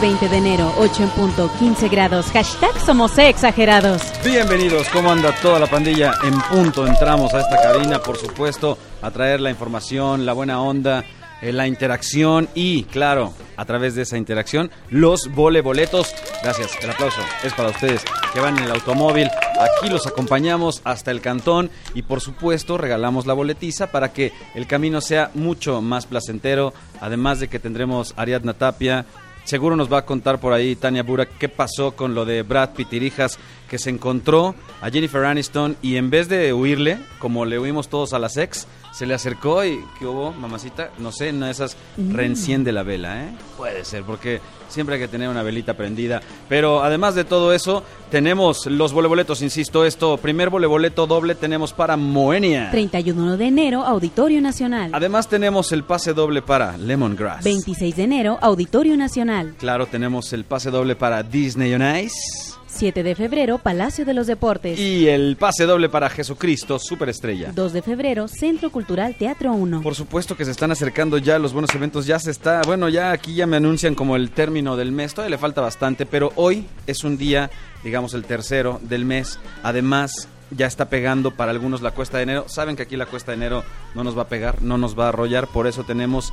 20 de enero, 8 en punto, 15 grados. Hashtag somos exagerados. Bienvenidos, ¿cómo anda toda la pandilla? En punto entramos a esta cabina, por supuesto, a traer la información, la buena onda, eh, la interacción y, claro, a través de esa interacción, los voleboletos. Gracias, el aplauso es para ustedes que van en el automóvil. Aquí los acompañamos hasta el cantón y, por supuesto, regalamos la boletiza para que el camino sea mucho más placentero. Además de que tendremos Ariadna Tapia. Seguro nos va a contar por ahí Tania Bura qué pasó con lo de Brad Pitirijas que se encontró a Jennifer Aniston y en vez de huirle, como le huimos todos a las ex, se le acercó y ¿qué hubo, mamacita? No sé, una de esas reenciende la vela, ¿eh? Puede ser, porque siempre hay que tener una velita prendida. Pero además de todo eso, tenemos los voleboletos, insisto, esto, primer voleboleto doble tenemos para Moenia. 31 de enero, Auditorio Nacional. Además tenemos el pase doble para Lemongrass. 26 de enero, Auditorio Nacional. Claro, tenemos el pase doble para Disney on Ice. 7 de febrero, Palacio de los Deportes. Y el pase doble para Jesucristo, Superestrella. 2 de febrero, Centro Cultural Teatro 1. Por supuesto que se están acercando ya los buenos eventos, ya se está, bueno, ya aquí ya me anuncian como el término del mes, todavía le falta bastante, pero hoy es un día, digamos el tercero del mes, además ya está pegando para algunos la cuesta de enero, saben que aquí la cuesta de enero no nos va a pegar, no nos va a arrollar, por eso tenemos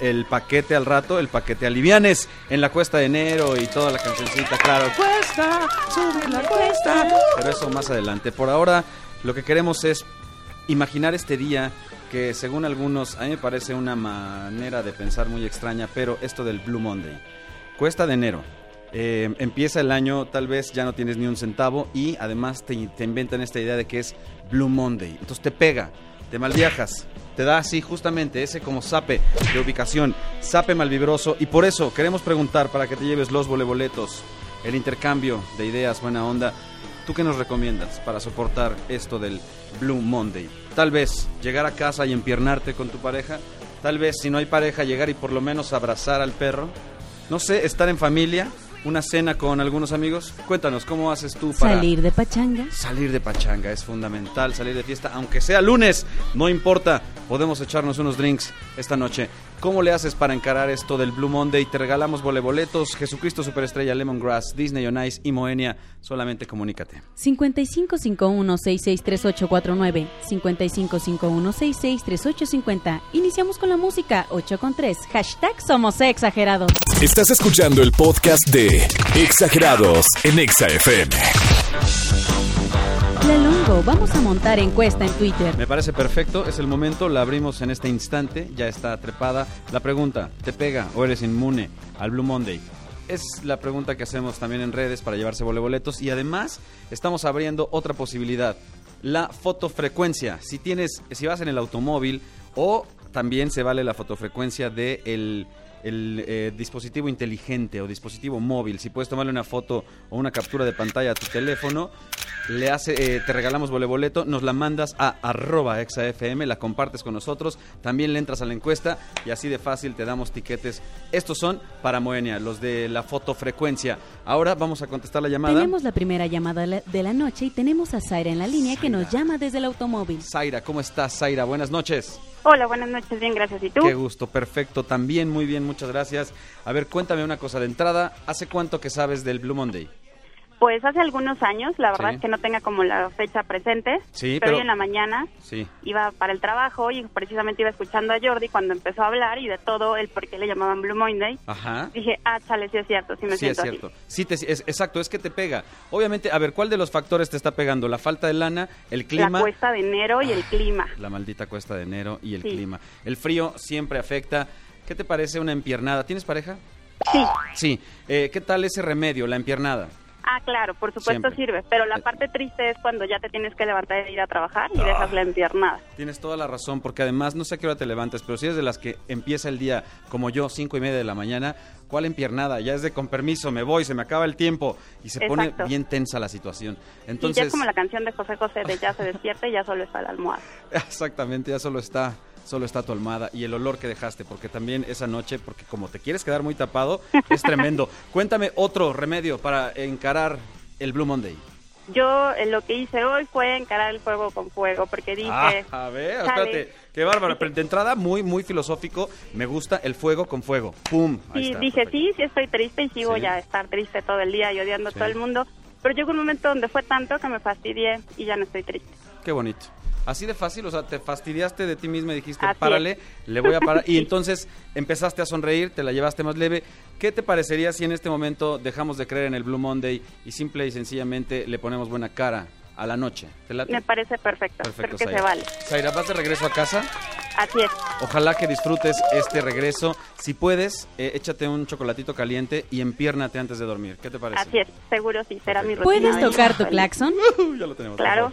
el paquete al rato, el paquete alivianes en la cuesta de enero y toda la cancioncita, claro, pero eso más adelante, por ahora lo que queremos es imaginar este día que según algunos a mí me parece una manera de pensar muy extraña, pero esto del Blue Monday. Cuesta de enero. eh, empieza el año, tal vez ya no tienes ni un centavo y además te, te inventan esta idea de que es Blue Monday. Entonces te pega, te malviajas, te da así justamente ese como sape de ubicación, sape malvibroso y por eso queremos preguntar para que te lleves los voleboletos, el intercambio de ideas, buena onda. ¿Tú qué nos recomiendas para soportar esto del Blue Monday? Tal vez llegar a casa y empiernarte con tu pareja. Tal vez si no hay pareja llegar y por lo menos abrazar al perro. No sé, estar en familia, una cena con algunos amigos. Cuéntanos, ¿cómo haces tú para Salir de pachanga. salir de pachanga? Es fundamental salir de fiesta, aunque sea lunes, no importa. Podemos echarnos unos drinks esta noche. ¿Cómo le haces para encarar esto del Blue Monday? Te regalamos voleboletos, Jesucristo Superestrella, Lemongrass, Disney on Ice y Moenia. Solamente comunícate. 5551-663849. 5551-663850. Iniciamos con la música 8 con 3. Hashtag somos exagerados. Estás escuchando el podcast de Exagerados en Exa Vamos a montar encuesta en Twitter. Me parece perfecto, es el momento, la abrimos en este instante, ya está trepada. La pregunta, ¿te pega o eres inmune al Blue Monday? Es la pregunta que hacemos también en redes para llevarse voleboletos y además estamos abriendo otra posibilidad, la fotofrecuencia. Si tienes, si vas en el automóvil o también se vale la fotofrecuencia de el el eh, dispositivo inteligente o dispositivo móvil, si puedes tomarle una foto o una captura de pantalla a tu teléfono, le hace, eh, te regalamos voleboleto, nos la mandas a arroba exafm, la compartes con nosotros, también le entras a la encuesta y así de fácil te damos tiquetes. Estos son para Moenia, los de la fotofrecuencia. Ahora vamos a contestar la llamada. Tenemos la primera llamada la- de la noche y tenemos a Zaira en la línea que nos llama desde el automóvil. Zaira, ¿cómo estás, Zaira? Buenas noches. Hola, buenas noches, bien, gracias. ¿Y tú? Qué gusto, perfecto, también muy bien, muchas gracias. A ver, cuéntame una cosa de entrada, ¿hace cuánto que sabes del Blue Monday? Pues hace algunos años, la verdad Sí. es que no tenga como la fecha presente, Sí, pero, pero- hoy en la mañana Sí. iba para el trabajo y precisamente iba escuchando a Jordi cuando empezó a hablar y de todo el por qué le llamaban Blue Monday. Ajá. Dije, ah, chale, sí es cierto, sí me Sí, es siento cierto. así. Sí, te, es, exacto, es que te pega. Obviamente, a ver, ¿cuál de los factores te está pegando? ¿La falta de lana, el clima? La cuesta de enero y el clima. La maldita cuesta de enero y el clima. El frío siempre afecta. ¿Qué te parece una empiernada? ¿Tienes pareja? Sí, Sí. Eh, ¿Qué tal ese remedio, la empiernada? Ah, claro, por supuesto Siempre. sirve, pero la Eh. parte triste es cuando ya te tienes que levantar e ir a trabajar y Ah. dejas la empiernada. Tienes toda la razón, porque además no sé a qué hora te levantes, pero si eres de las que empieza el día como yo, cinco y media de la mañana, ¿cuál empiernada? Ya es de con permiso, me voy, se me acaba el tiempo y se pone bien tensa la situación. y ya Entonces, es como la canción de José José de ya se despierta y ya solo está la almohada. exactamente, ya solo está, solo está tu almohada y el olor que dejaste, porque también esa noche, porque como te quieres quedar muy tapado, es tremendo. Cuéntame otro remedio para encarar el Blue Monday. Yo eh, lo que hice hoy fue encarar el fuego con fuego, porque dije, Ah, a ver, espérate, qué bárbaro. Pero de entrada, muy, muy filosófico. Me gusta el fuego con fuego. ¡Pum! Ahí sí, está, dije, perfecto. sí, sí estoy triste y sí, voy Sí. a estar triste todo el día y odiando a Sí. todo el mundo. Pero llegó un momento donde fue tanto que me fastidié y ya no estoy triste. Qué bonito. Así de fácil, o sea, te fastidiaste de ti misma y dijiste, Así párale, es. le voy a parar. Y entonces empezaste a sonreír, te la llevaste más leve. ¿Qué te parecería si en este momento dejamos de creer en el Blue Monday y simple y sencillamente le ponemos buena cara a la noche? ¿Te late? Me parece perfecto, Perfecto, creo que Zaira. se vale. Zaira, ¿vas de regreso a casa? Así es. Ojalá que disfrutes este regreso. Si puedes, eh, échate un chocolatito caliente y empiérnate antes de dormir. ¿Qué te parece? Así es, seguro sí, será mi rutina. ¿Puedes de tocar tu claxon? ya lo tenemos. Claro.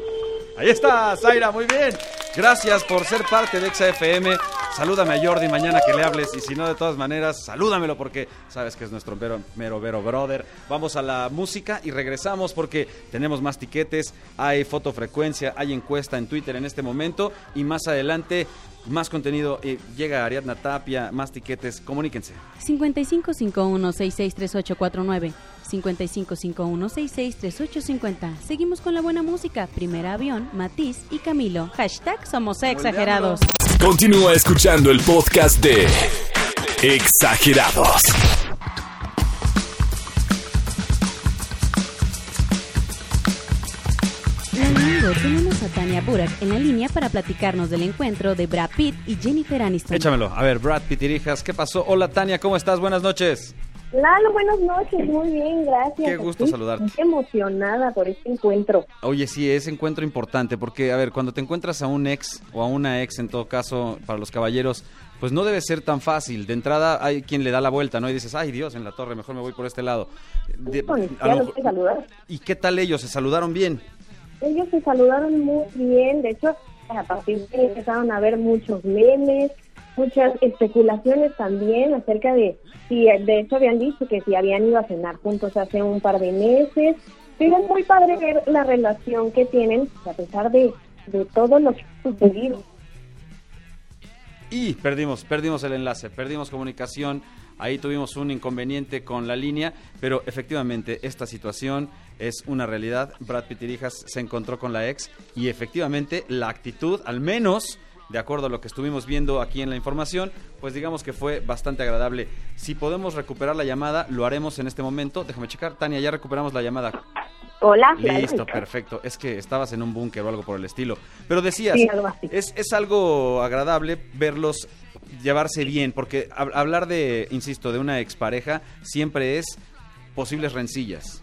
Ahí está, Zaira, muy bien. Gracias por ser parte de XFM. Salúdame a Jordi mañana que le hables y si no, de todas maneras, salúdamelo porque sabes que es nuestro mero, mero, mero brother. Vamos a la música y regresamos porque tenemos más tiquetes, hay fotofrecuencia, hay encuesta en Twitter en este momento y más adelante más contenido. eh, llega Ariadna Tapia, más tiquetes, comuníquense. 5551-663849. 5551-663850. Seguimos con la buena música. Primer avión, Matiz y Camilo. Hashtag somos exagerados. Continúa escuchando el podcast de Exagerados. Tenemos a Tania Burak en la línea para platicarnos del encuentro de Brad Pitt y Jennifer Aniston. Échamelo. A ver, Brad Pitirijas, ¿qué pasó? Hola Tania, ¿cómo estás? Buenas noches. Lalo, buenas noches, muy bien, gracias. Qué gusto Estoy saludarte. muy emocionada por este encuentro. Oye, sí, es encuentro importante porque, a ver, cuando te encuentras a un ex o a una ex, en todo caso, para los caballeros, pues no debe ser tan fácil. De entrada hay quien le da la vuelta, ¿no? Y dices, ay Dios, en la torre, mejor me voy por este lado. De- Bueno, a ya lo los mejor- que saludar. ¿Y qué tal ellos? ¿Se saludaron bien? Ellos se saludaron muy bien, de hecho, a partir de ahí empezaron a haber muchos memes, muchas especulaciones también acerca de si, de hecho habían dicho que si habían ido a cenar juntos hace un par de meses, pero es muy padre ver la relación que tienen, a pesar de, de todo lo que ha sucedido. Y perdimos, perdimos el enlace, perdimos comunicación, ahí tuvimos un inconveniente con la línea, pero efectivamente esta situación es una realidad. Brad Pitirijas se encontró con la ex y efectivamente la actitud, al menos de acuerdo a lo que estuvimos viendo aquí en la información, pues digamos que fue bastante agradable. Si podemos recuperar la llamada, lo haremos en este momento. Déjame checar, Tania, ya recuperamos la llamada. Hola. Listo, perfecto. Es que estabas en un búnker o algo por el estilo. Pero decías, Sí, algo así. es, es algo agradable verlos llevarse bien, porque hab- hablar de, insisto, de una expareja siempre es posibles rencillas.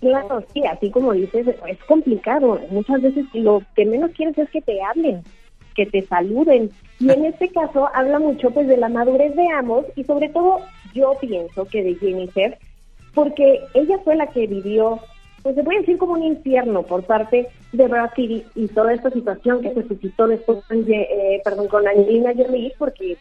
Claro, sí, así como dices, es complicado. Muchas veces lo que menos quieres es que te hablen, que te saluden. Y en este caso habla mucho pues de la madurez de ambos y sobre todo yo pienso que de Jennifer, porque ella fue la que vivió, pues se puede decir como un infierno por parte de Brad Pitt y, toda esta situación que se suscitó después con, Ye- eh, perdón, con Angelina Jolie, porque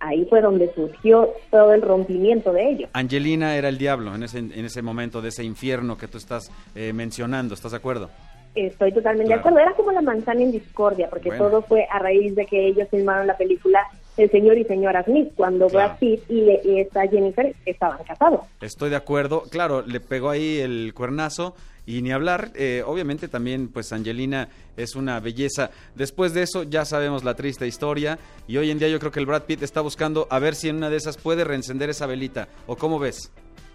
ahí fue donde surgió todo el rompimiento de ellos. Angelina era el diablo en ese, en ese momento de ese infierno que tú estás eh, mencionando, ¿estás de acuerdo? Estoy totalmente Claro. de acuerdo. Era como la manzana en discordia, porque Bueno. todo fue a raíz de que ellos filmaron la película El señor y señora Smith, cuando Claro. Brad Pitt y, y esta Jennifer estaban casados. Estoy de acuerdo. Claro, le pegó ahí el cuernazo y ni hablar. eh, obviamente también, pues Angelina es una belleza. Después de eso ya sabemos la triste historia y hoy en día yo creo que el Brad Pitt está buscando a ver si en una de esas puede reencender esa velita. ¿O cómo ves?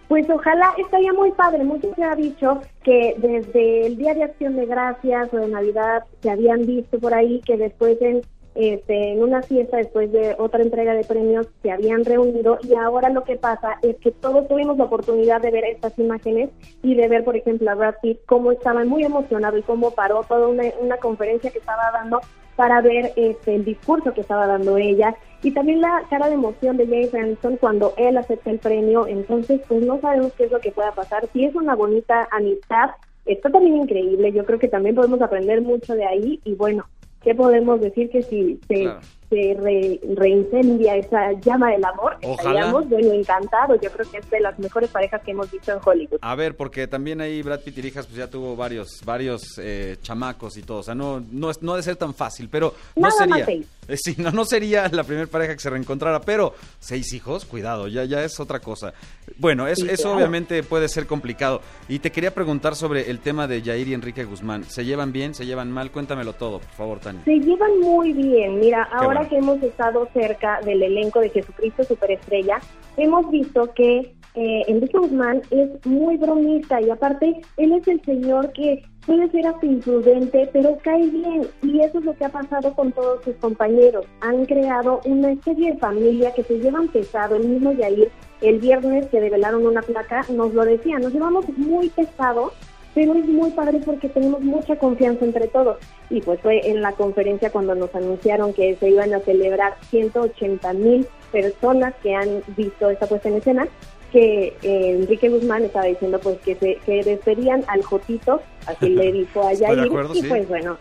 Pues ojalá estaría muy padre. Mucho se ha dicho que desde el Día de Acción de Gracias o de Navidad se habían visto por ahí que después en, este, en una fiesta, después de otra entrega de premios, se habían reunido y ahora lo que pasa es que todos tuvimos la oportunidad de ver estas imágenes y de ver, por ejemplo, a Brad Pitt cómo estaba muy emocionado y cómo paró toda una, conferencia que estaba dando para ver este, el discurso que estaba dando ella y también la cara de emoción de James Anderson cuando él acepta el premio, entonces pues no sabemos qué es lo que pueda pasar, si es una bonita amistad, está también increíble, yo creo que también podemos aprender mucho de ahí y bueno, ¿qué podemos decir que si se. Se re- reincendia esa llama del amor? Ojalá. Estaríamos, bueno, encantados, yo creo que es de las mejores parejas que hemos visto en Hollywood. A ver, porque también ahí Brad Pitt y Rijas pues ya tuvo varios, varios eh, chamacos y todo. O sea, no, no, es, no ha de ser tan fácil, pero no Nada sería. Eh, sí, no, no sería la primera pareja que se reencontrara, pero seis hijos, cuidado, ya, ya es otra cosa. Bueno, es- Sí, eso claro. obviamente puede ser complicado. Y te quería preguntar sobre el tema de Jair y Enrique Guzmán. ¿Se llevan bien? ¿Se llevan mal? Cuéntamelo todo, por favor, Tania. Se llevan muy bien. Mira, ahora bueno. que hemos estado cerca del elenco de Jesucristo Superestrella, hemos visto que eh, Enrique Guzmán es muy bromista y aparte él es el señor que puede ser hasta imprudente, pero cae bien. Y eso es lo que ha pasado con todos sus compañeros. Han creado una especie de familia que se llevan pesado. El mismo Yair, el viernes que develaron una placa, nos lo decía, nos llevamos muy pesado pero es muy padre porque tenemos mucha confianza entre todos. Y pues fue en la conferencia cuando nos anunciaron que se iban a celebrar 180 mil personas que han visto esta puesta en escena, que eh, Enrique Guzmán estaba diciendo pues que se que despedían al Jotito, así le dijo a Yair, acuerdo, y sí. pues bueno,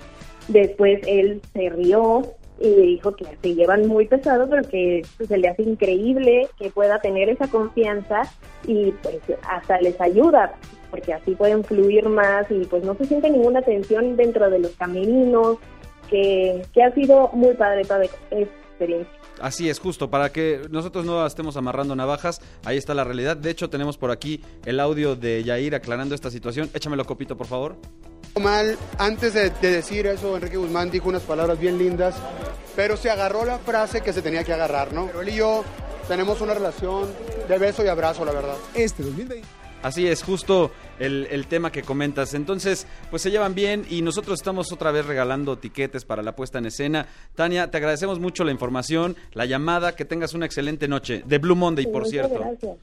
después él se rió y dijo que se llevan muy pesado, pero que pues, se le hace increíble que pueda tener esa confianza y pues hasta les ayuda, porque así pueden fluir más y pues no se siente ninguna tensión dentro de los camerinos, que, que ha sido muy padre toda esta experiencia. Así es, justo, para que nosotros no estemos amarrando navajas, ahí está la realidad. De hecho, tenemos por aquí el audio de Yair aclarando esta situación. Échamelo, copito, por favor. Mal, antes de, de decir eso, Enrique Guzmán dijo unas palabras bien lindas, pero se agarró la frase que se tenía que agarrar, ¿no? Pero él y yo tenemos una relación de beso y abrazo, la verdad. Este 2020. Así es, justo el, el tema que comentas. Entonces, pues se llevan bien y nosotros estamos otra vez regalando tiquetes para la puesta en escena. Tania, te agradecemos mucho la información, la llamada, que tengas una excelente noche. De Blue Monday, por cierto. Gracias.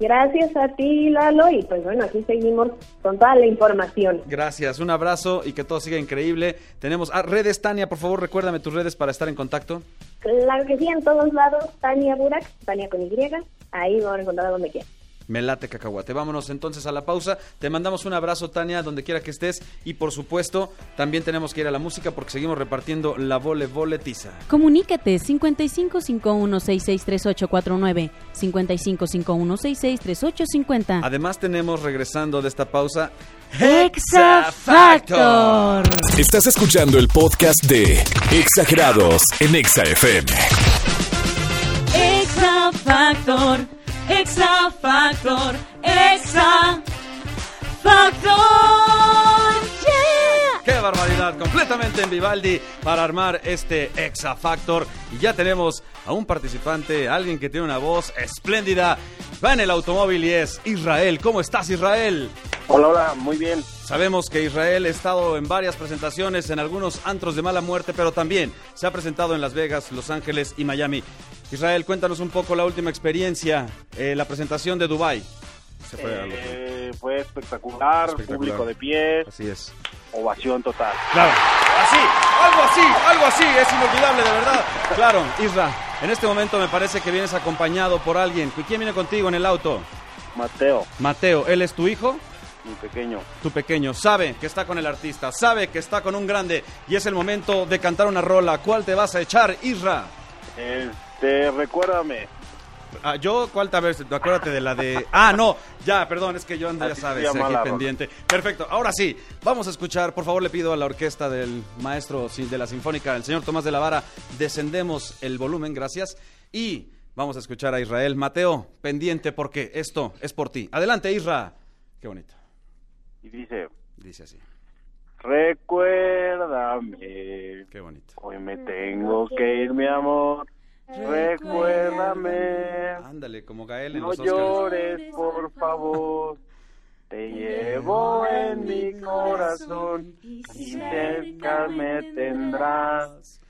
Gracias a ti, Lalo, y pues bueno, aquí seguimos con toda la información. Gracias, un abrazo y que todo siga increíble. Tenemos ah, redes, Tania, por favor, recuérdame tus redes para estar en contacto. Claro que sí, en todos lados, Tania Burak, Tania con Y, ahí me van a encontrar donde quieran. Me late cacahuate. Vámonos entonces a la pausa. Te mandamos un abrazo, Tania, donde quiera que estés. Y por supuesto, también tenemos que ir a la música porque seguimos repartiendo la vole voletiza. Comunícate 5551663849, 5551663850. Además, tenemos regresando de esta pausa. Exa Factor. Estás escuchando el podcast de Exagerados en Exa FM. Exa Factor. Exa Factor. Exa Factor. Yeah. ¡Qué barbaridad! Completamente en Vivaldi para armar este Exa Factor. Y ya tenemos a un participante, alguien que tiene una voz espléndida. Va en el automóvil y es Israel. ¿Cómo estás, Israel? Hola, hola, muy bien. Sabemos que Israel ha estado en varias presentaciones en algunos antros de mala muerte, pero también se ha presentado en Las Vegas, Los Ángeles y Miami. Israel, cuéntanos un poco la última experiencia, eh, la presentación de Dubai. Se fue Eh, fue espectacular, Espectacular. público de pie, Así es. ovación total. Claro. Así, algo así, algo así, es inolvidable de verdad. Claro, Isra, en este momento me parece que vienes acompañado por alguien. ¿Quién viene contigo en el auto? Mateo, Mateo, ¿él es tu hijo? mi pequeño. Tu pequeño sabe que está con el artista, sabe que está con un grande y es el momento de cantar una rola. ¿Cuál te vas a echar, Isra? Este, recuérdame. Ah, yo, ¿cuál te ver? Acuérdate de la de. Ah, no, ya, perdón, es que yo ando, ya sabes, aquí pendiente. Perfecto, ahora sí, vamos a escuchar. Por favor, le pido a la orquesta del maestro de la Sinfónica, el señor Tomás de la Vara, descendemos el volumen, gracias. Y vamos a escuchar a Israel. Mateo, pendiente porque esto es por ti. Adelante, Isra. Qué bonito. Y dice, Dice así. recuérdame. Qué bonito. Hoy me tengo que ir, mi amor. Recuérdame. Ándale, como Gael en No los Oscars. llores, por favor. Te llevo en mi corazón y cerca me tendrás.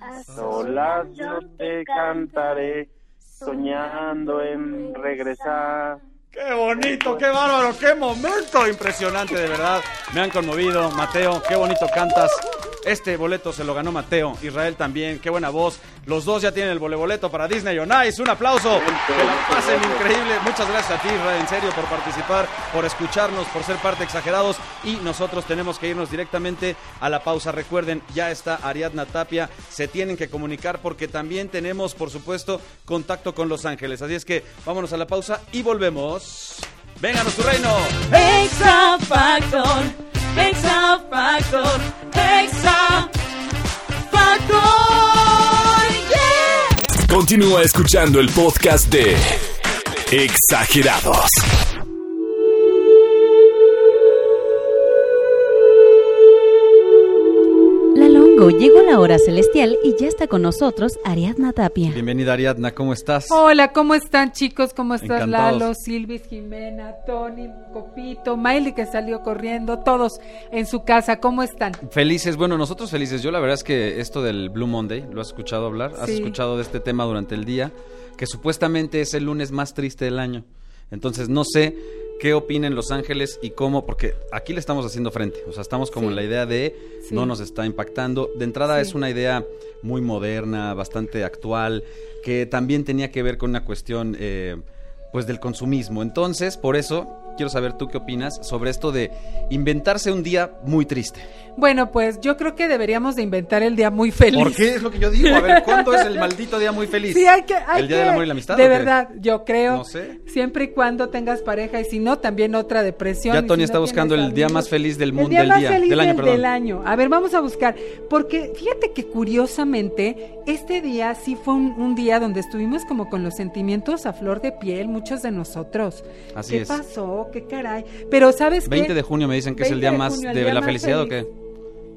A solas yo te cantaré, soñando en regresar. ¡Qué bonito, qué bárbaro, qué momento impresionante, de verdad! Me han conmovido, Mateo, qué bonito cantas. Este boleto se lo ganó Mateo, Israel también, qué buena voz. Los dos ya tienen el boleto para Disney on Ice. Un aplauso, que la pasen increíble. Muchas gracias a ti, Israel, en serio, por participar, por escucharnos, por ser parte de exagerados. Y nosotros tenemos que irnos directamente a la pausa. Recuerden, ya está Ariadna Tapia. Se tienen que comunicar porque también tenemos, por supuesto, contacto con Los Ángeles. Así es que vámonos a la pausa y volvemos. Vengan a su reino. Exa Exa Factor, Exa Factor. Yeah. Continúa escuchando el podcast de Exagerados. Llegó la hora celestial y ya está con nosotros Ariadna Tapia. Bienvenida, Ariadna, ¿cómo estás? Hola, ¿cómo están chicos? ¿Cómo estás Encantados. Lalo, Silvis, Jimena, Tony, Copito, Miley que salió corriendo, todos en su casa, ¿cómo están? Felices, bueno, nosotros felices. Yo la verdad es que esto del Blue Monday, ¿lo has escuchado hablar? ¿Has Sí. escuchado de este tema durante el día? Que supuestamente es el lunes más triste del año. Entonces, no sé qué opinen Los Ángeles y cómo, porque aquí le estamos haciendo frente. O sea, estamos como Sí. en la idea de Sí. no nos está impactando. De entrada Sí. es una idea muy moderna, bastante actual, que también tenía que ver con una cuestión, eh, pues, del consumismo. Entonces, por eso, quiero saber tú qué opinas sobre esto de inventarse un día muy triste. Bueno, pues yo creo que deberíamos de inventar el día muy feliz. ¿Por qué es lo que yo digo? A ver, ¿cuándo es el maldito día muy feliz? Sí, hay que, hay ¿El día que- del amor y la amistad? De verdad, yo creo. No sé. Siempre y cuando tengas pareja y si no, también otra depresión. Ya Tony si está no buscando el día más feliz del mundo, El día del más día, feliz del año, del, perdón. del año. A ver, vamos a buscar. Porque fíjate que curiosamente, este día sí fue un, un día donde estuvimos como con los sentimientos a flor de piel, muchos de nosotros. Así ¿Qué es. pasó? ¿Qué caray? Pero ¿sabes qué? 20 de junio me dicen que es el 20 día de más junio, de día la más felicidad feliz. o qué?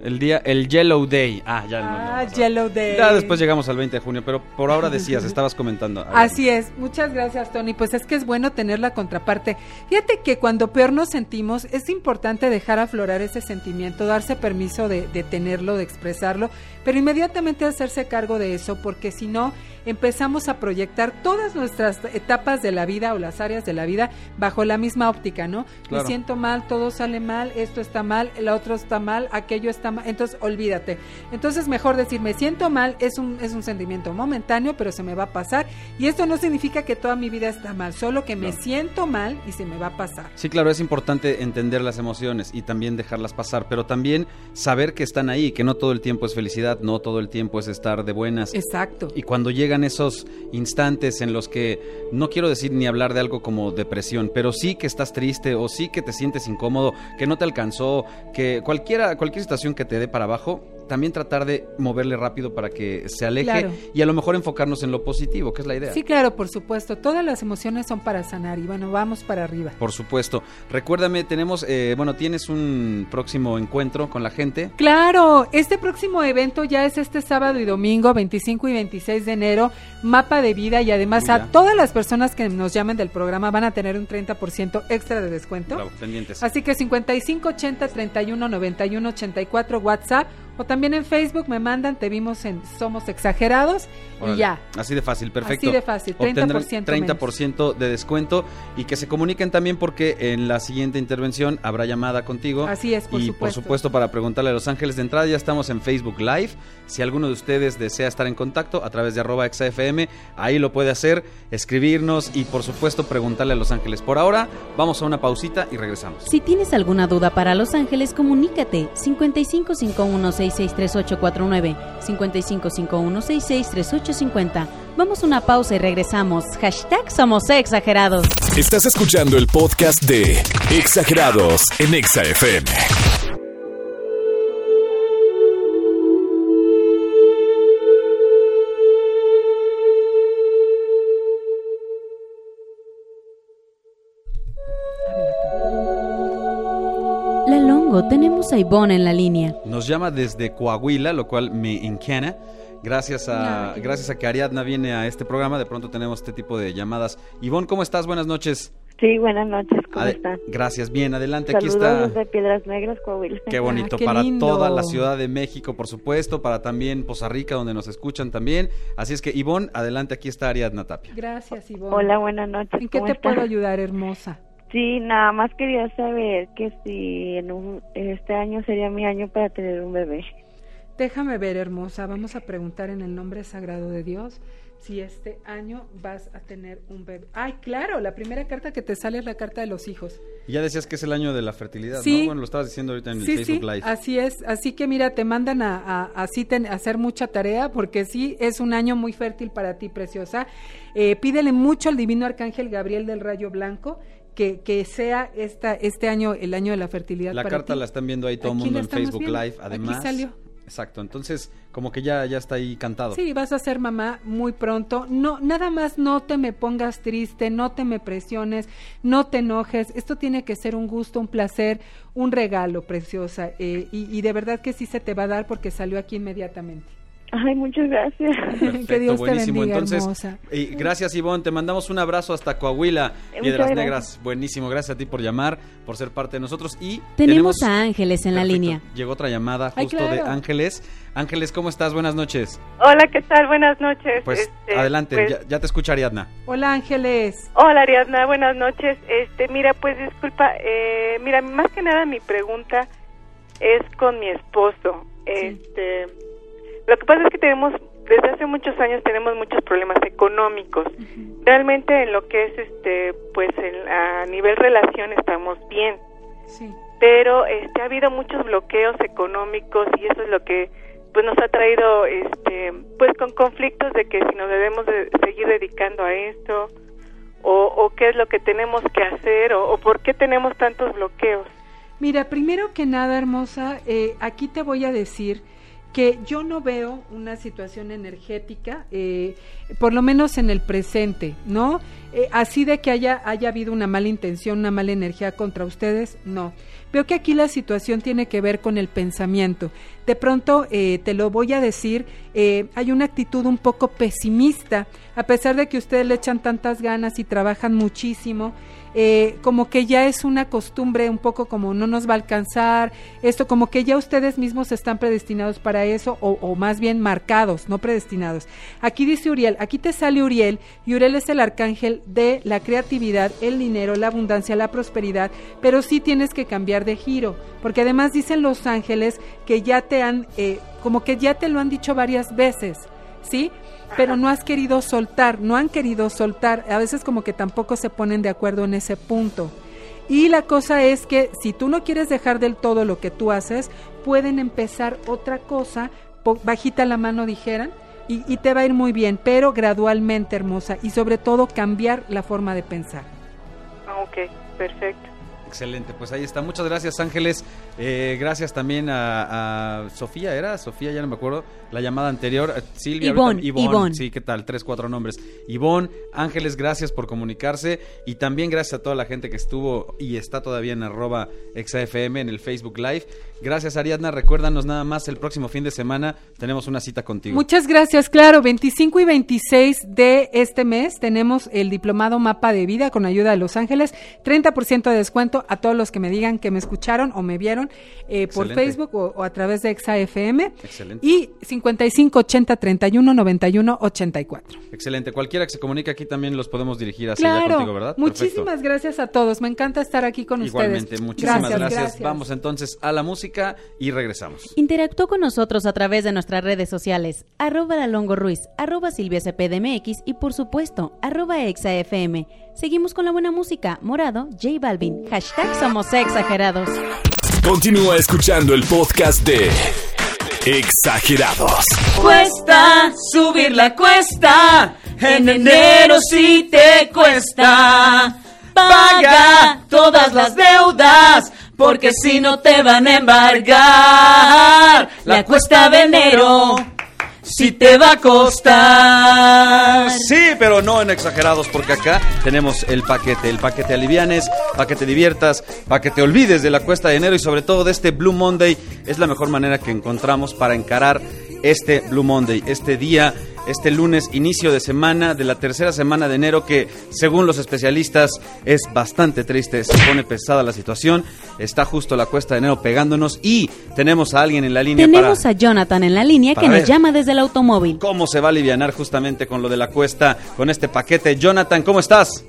El día, el Yellow Day. Ah, ya no, Ah, no. Yellow Day. Ya después llegamos al 20 de junio, pero por ahora decías, estabas comentando. Así es, muchas gracias Tony. Pues es que es bueno tener la contraparte. Fíjate que cuando peor nos sentimos es importante dejar aflorar ese sentimiento, darse permiso de, de tenerlo, de expresarlo, pero inmediatamente hacerse cargo de eso, porque si no empezamos a proyectar todas nuestras etapas de la vida o las áreas de la vida bajo la misma óptica, ¿no? Claro. Me siento mal, todo sale mal, esto está mal, el otro está mal, aquello está mal, entonces olvídate. Entonces mejor decir, me siento mal, es un, es un sentimiento momentáneo, pero se me va a pasar. Y esto no significa que toda mi vida está mal, solo que me Claro. siento mal y se me va a pasar. Sí, claro, es importante entender las emociones y también dejarlas pasar, pero también saber que están ahí, que no todo el tiempo es felicidad, no todo el tiempo es estar de buenas. Exacto. Y cuando llegan esos instantes en los que no quiero decir ni hablar de algo como depresión, pero sí que estás triste o sí que te sientes incómodo, que no te alcanzó, que cualquiera cualquier situación que te dé para abajo, también tratar de moverle rápido para que se aleje Claro. y a lo mejor enfocarnos en lo positivo, que es la idea. Sí, claro, por supuesto. Todas las emociones son para sanar y bueno, vamos para arriba. Por supuesto. Recuérdame, tenemos, eh, bueno, tienes un próximo encuentro con la gente. Claro, este próximo evento ya es este sábado y domingo, 25 y 26 de enero, mapa de vida y además Uy, a todas las personas que nos llamen del programa van a tener un 30% extra de descuento. Bravo, pendientes. Así que 55 80 31 91 84 WhatsApp o también en Facebook me mandan, te vimos en Somos Exagerados Órale, y ya. Así de fácil, perfecto. Así de fácil, 30% Obtendrán 30% de descuento y que se comuniquen también porque en la siguiente intervención habrá llamada contigo. Así es, por y por supuesto. para preguntarle a Los Ángeles de entrada ya estamos en Facebook Live. Si alguno de ustedes desea estar en contacto a través de arroba exafm, ahí lo puede hacer, escribirnos y por supuesto preguntarle a Los Ángeles. Por ahora vamos a una pausita y regresamos. Si tienes alguna duda para Los Ángeles, comunícate 5551663849, 5551663850. Vamos a una pausa y regresamos. Hashtag Somos Exagerados. Estás escuchando el podcast de Exagerados en Exa Tenemos a Ivonne en la línea. Nos llama desde Coahuila, lo cual me encanta. Gracias a, gracias a que Ariadna viene a este programa, de pronto tenemos este tipo de llamadas. Ivonne, ¿cómo estás? Buenas noches. Sí, buenas noches, ¿cómo Ade- están? Gracias, bien, adelante. Saludos Aquí está. desde Piedras Negras, Coahuila. Qué bonito, Ah, qué para lindo. toda la Ciudad de México, por supuesto, para también Poza Rica, donde nos escuchan también. Así es que, Ivonne, adelante, aquí está Ariadna Tapia. Gracias, Ivonne. Hola, buenas noches. ¿En qué ¿cómo te puedo ayudar, hermosa? Sí, nada más quería saber que si en un- este año sería mi año para tener un bebé. Déjame ver, hermosa, vamos a preguntar en el nombre sagrado de Dios si este año vas a tener un bebé. Ay, claro, la primera carta que te sale es la carta de los hijos. Y ya decías que es el año de la fertilidad, Sí. ¿no? Bueno, lo estabas diciendo ahorita en el Sí, Facebook sí, Live. así es. Así que mira, te mandan a, a- a hacer mucha tarea porque sí es un año muy fértil para ti, preciosa. Eh, pídele mucho al divino arcángel Gabriel del Rayo Blanco que, que sea esta, este año el año de la fertilidad. La para carta ti. la están viendo ahí todo el Aquí mundo en Facebook viendo. Live, Aquí además. salió. Exacto, entonces como que ya, ya está ahí cantado. Sí, vas a ser mamá muy pronto. No, nada más no te me pongas triste, no te me presiones, no te enojes. Esto tiene que ser un gusto, un placer, un regalo, preciosa. eh, y, y de verdad que sí se te va a dar porque salió aquí inmediatamente. Ay, muchas gracias. Perfecto, que Dios te buenísimo. bendiga, Entonces, hermosa. y gracias Ivonne, te mandamos un abrazo hasta Coahuila, Piedras. Negras. Buenísimo, gracias a ti por llamar, por ser parte de nosotros y Tenemos a Ángeles en la línea. Llegó otra llamada Ay, justo de. Ángeles. Ángeles, ¿cómo estás? Buenas noches. Hola, ¿qué tal? Buenas noches. Pues Este, adelante, pues, ya, ya te escucha Ariadna. Hola Ángeles. Hola, Ariadna, buenas noches. Este, mira, pues disculpa, eh, mira, más que nada mi pregunta es con mi esposo. Este, lo que pasa es que tenemos desde hace muchos años tenemos muchos problemas económicos. Realmente en lo que es este, pues en- a nivel relación estamos bien. Sí. pero este ha habido muchos bloqueos económicos y eso es lo que pues nos ha traído este pues con conflictos de que si nos debemos de seguir dedicando a esto o, o qué es lo que tenemos que hacer o, o por qué tenemos tantos bloqueos Mira, primero que nada, hermosa, eh, aquí te voy a decir que yo no veo una situación energética, eh, por lo menos en el presente, ¿no? Eh, así de que haya, haya habido una mala intención, una mala energía contra ustedes, no. Veo que aquí la situación tiene que ver con el pensamiento. De pronto, eh, te lo voy a decir, eh, hay una actitud un poco pesimista, a pesar de que ustedes le echan tantas ganas y trabajan muchísimo, eh, como que ya es una costumbre un poco como no nos va a alcanzar, esto como que ya ustedes mismos están predestinados para eso o, o más bien marcados, no predestinados. Aquí dice Uriel, aquí te sale Uriel y Uriel es el arcángel de la creatividad, el dinero, la abundancia, la prosperidad, pero sí tienes que cambiar de giro, porque además dicen los ángeles que ya te han, eh, como que ya te lo han dicho varias veces, ¿sí? Pero no has querido soltar, no han querido soltar, a veces como que tampoco se ponen de acuerdo en ese punto. Y la cosa es que si tú no quieres dejar del todo lo que tú haces, pueden empezar otra cosa, bajita la mano dijeran, y, y te va a ir muy bien, pero gradualmente hermosa, y sobre todo cambiar la forma de pensar. Ah, ok perfecto Excelente, pues ahí está. Muchas gracias Ángeles. Eh, gracias también a, a Sofía, ¿era? Sofía, ya no me acuerdo. La llamada anterior. eh, Silvia. Ivonne, Ivonne. Sí, ¿qué tal? Tres, cuatro nombres. Ivonne, Ángeles, gracias por comunicarse. Y también gracias a toda la gente que estuvo y está todavía en arroba exafm en el Facebook Live. Gracias Ariadna. Recuérdanos nada más el próximo fin de semana tenemos una cita contigo. Muchas gracias, claro, 25 y 26 de este mes tenemos el diplomado Mapa de Vida con ayuda de Los Ángeles, 30% de descuento a todos los que me digan que me escucharon o me vieron eh, por. Facebook o, o a través de ExaFM Excelente. y 55 80 31 91 84. Excelente. Cualquiera que se comunique aquí también los podemos dirigir hacia allá Claro, contigo, ¿verdad? muchísimas Perfecto. gracias a todos, me encanta estar aquí con Igualmente, ustedes. muchísimas gracias, Vamos entonces a la música y regresamos. Interactúa con nosotros a través de nuestras redes sociales, arroba la Longo Ruiz, arroba Silvia CPDMX y por supuesto, arroba ExaFM. Seguimos con la buena música, Morado, J Balvin, hashtag Somos Exagerados. Continúa escuchando el podcast de Exagerados. Cuesta subir la cuesta, en enero sí te cuesta. Paga todas las deudas, porque si no te van a embargar. La cuesta de enero sí te va a costar. Sí, pero no en exagerados, porque acá tenemos el paquete, el paquete alivianes, para que te diviertas, para que te olvides de la cuesta de enero y sobre todo de este Blue Monday. Es la mejor manera que encontramos para encarar este Blue Monday, este día, este lunes, inicio de semana de la tercera semana de enero que, según los especialistas, es bastante triste, se pone pesada la situación, está justo la cuesta de enero pegándonos y tenemos a alguien en la línea Tenemos para... a Jonathan en la línea que nos llama desde el automóvil. ¿Cómo se va a alivianar justamente con lo de la cuesta, con este paquete? Jonathan, ¿cómo estás?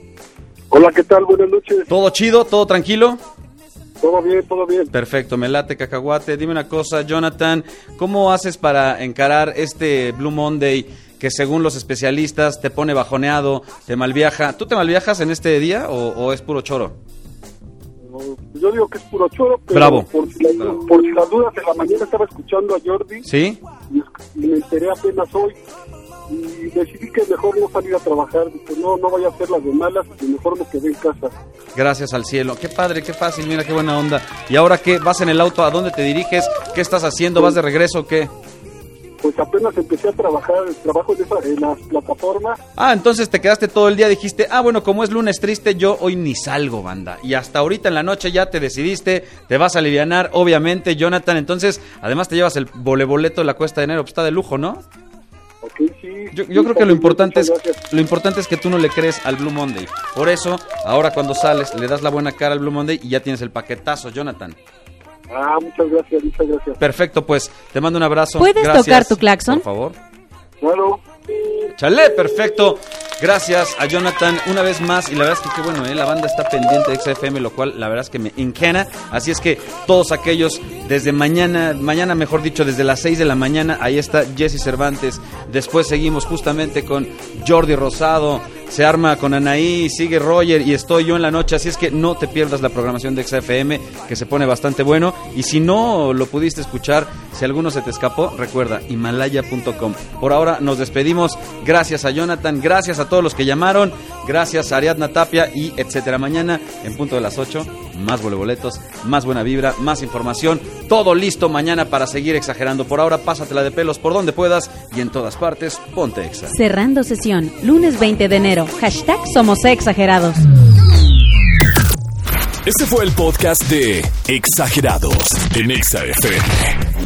Hola, ¿qué tal? Buenas noches. ¿Todo chido? ¿Todo tranquilo? Todo bien, todo bien. Perfecto, me late cacahuate. Dime una cosa, Jonathan, ¿cómo haces para encarar este Blue Monday que según los especialistas te pone bajoneado, te malviaja? ¿Tú te malviajas en este día o, o es puro choro? Yo digo que es puro choro, pero Bravo. Por, si la- las dudas, en la mañana estaba escuchando a Jordi ¿Sí? y me enteré apenas hoy y decidí que mejor no salir a trabajar, que no, no vaya a hacer las de malas y mejor me quedé en casa. Gracias al cielo. Qué padre, qué fácil, mira qué buena onda. ¿Y ahora qué? ¿Vas en el auto? ¿A dónde te diriges? ¿Qué estás haciendo? ¿Vas de regreso o qué? Pues apenas empecé a trabajar, trabajo en, esa, en las plataformas Ah, entonces te quedaste todo el día, dijiste, ah, bueno, como es lunes triste, yo hoy ni salgo, banda. Y hasta ahorita en la noche ya te decidiste, te vas a alivianar, obviamente, Jonathan. Entonces, además te llevas el voleboleto de la cuesta de enero, pues está de lujo, ¿no? Sí. Yo, Sí, yo creo que lo importante es gracias. lo importante es que tú no le crees al Blue Monday. Por eso, ahora cuando sales, le das la buena cara al Blue Monday y ya tienes el paquetazo, Jonathan. Ah, muchas gracias, muchas gracias. Perfecto, pues te mando un abrazo. ¿Puedes Gracias, tocar tu claxon? Por favor. Claro. Chale, perfecto. Gracias a Jonathan una vez más. Y la verdad es que qué bueno, ¿eh? la banda está pendiente de XFM, lo cual la verdad es que me encana. Así es que todos aquellos, desde mañana, mañana mejor dicho, desde las 6 de la mañana, ahí está Jesse Cervantes. Después seguimos justamente con Jordi Rosado. Se arma con Anaí, sigue Roger y estoy yo en la noche. Así es que no te pierdas la programación de XFM, que se pone bastante bueno. Y si no lo pudiste escuchar, si alguno se te escapó, recuerda, himalaya.com. Por ahora nos despedimos. Gracias a Jonathan, gracias a todos los que llamaron, gracias a Ariadna Tapia y etcétera. Mañana, en punto de las 8, más boletos, más buena vibra, más información. Todo listo mañana para seguir exagerando. Por ahora, pásatela de pelos por donde puedas y en todas partes, ponte exa. Cerrando sesión, lunes 20 de enero. Hashtag Somos Exagerados. Este fue el podcast de Exagerados en Exa FM.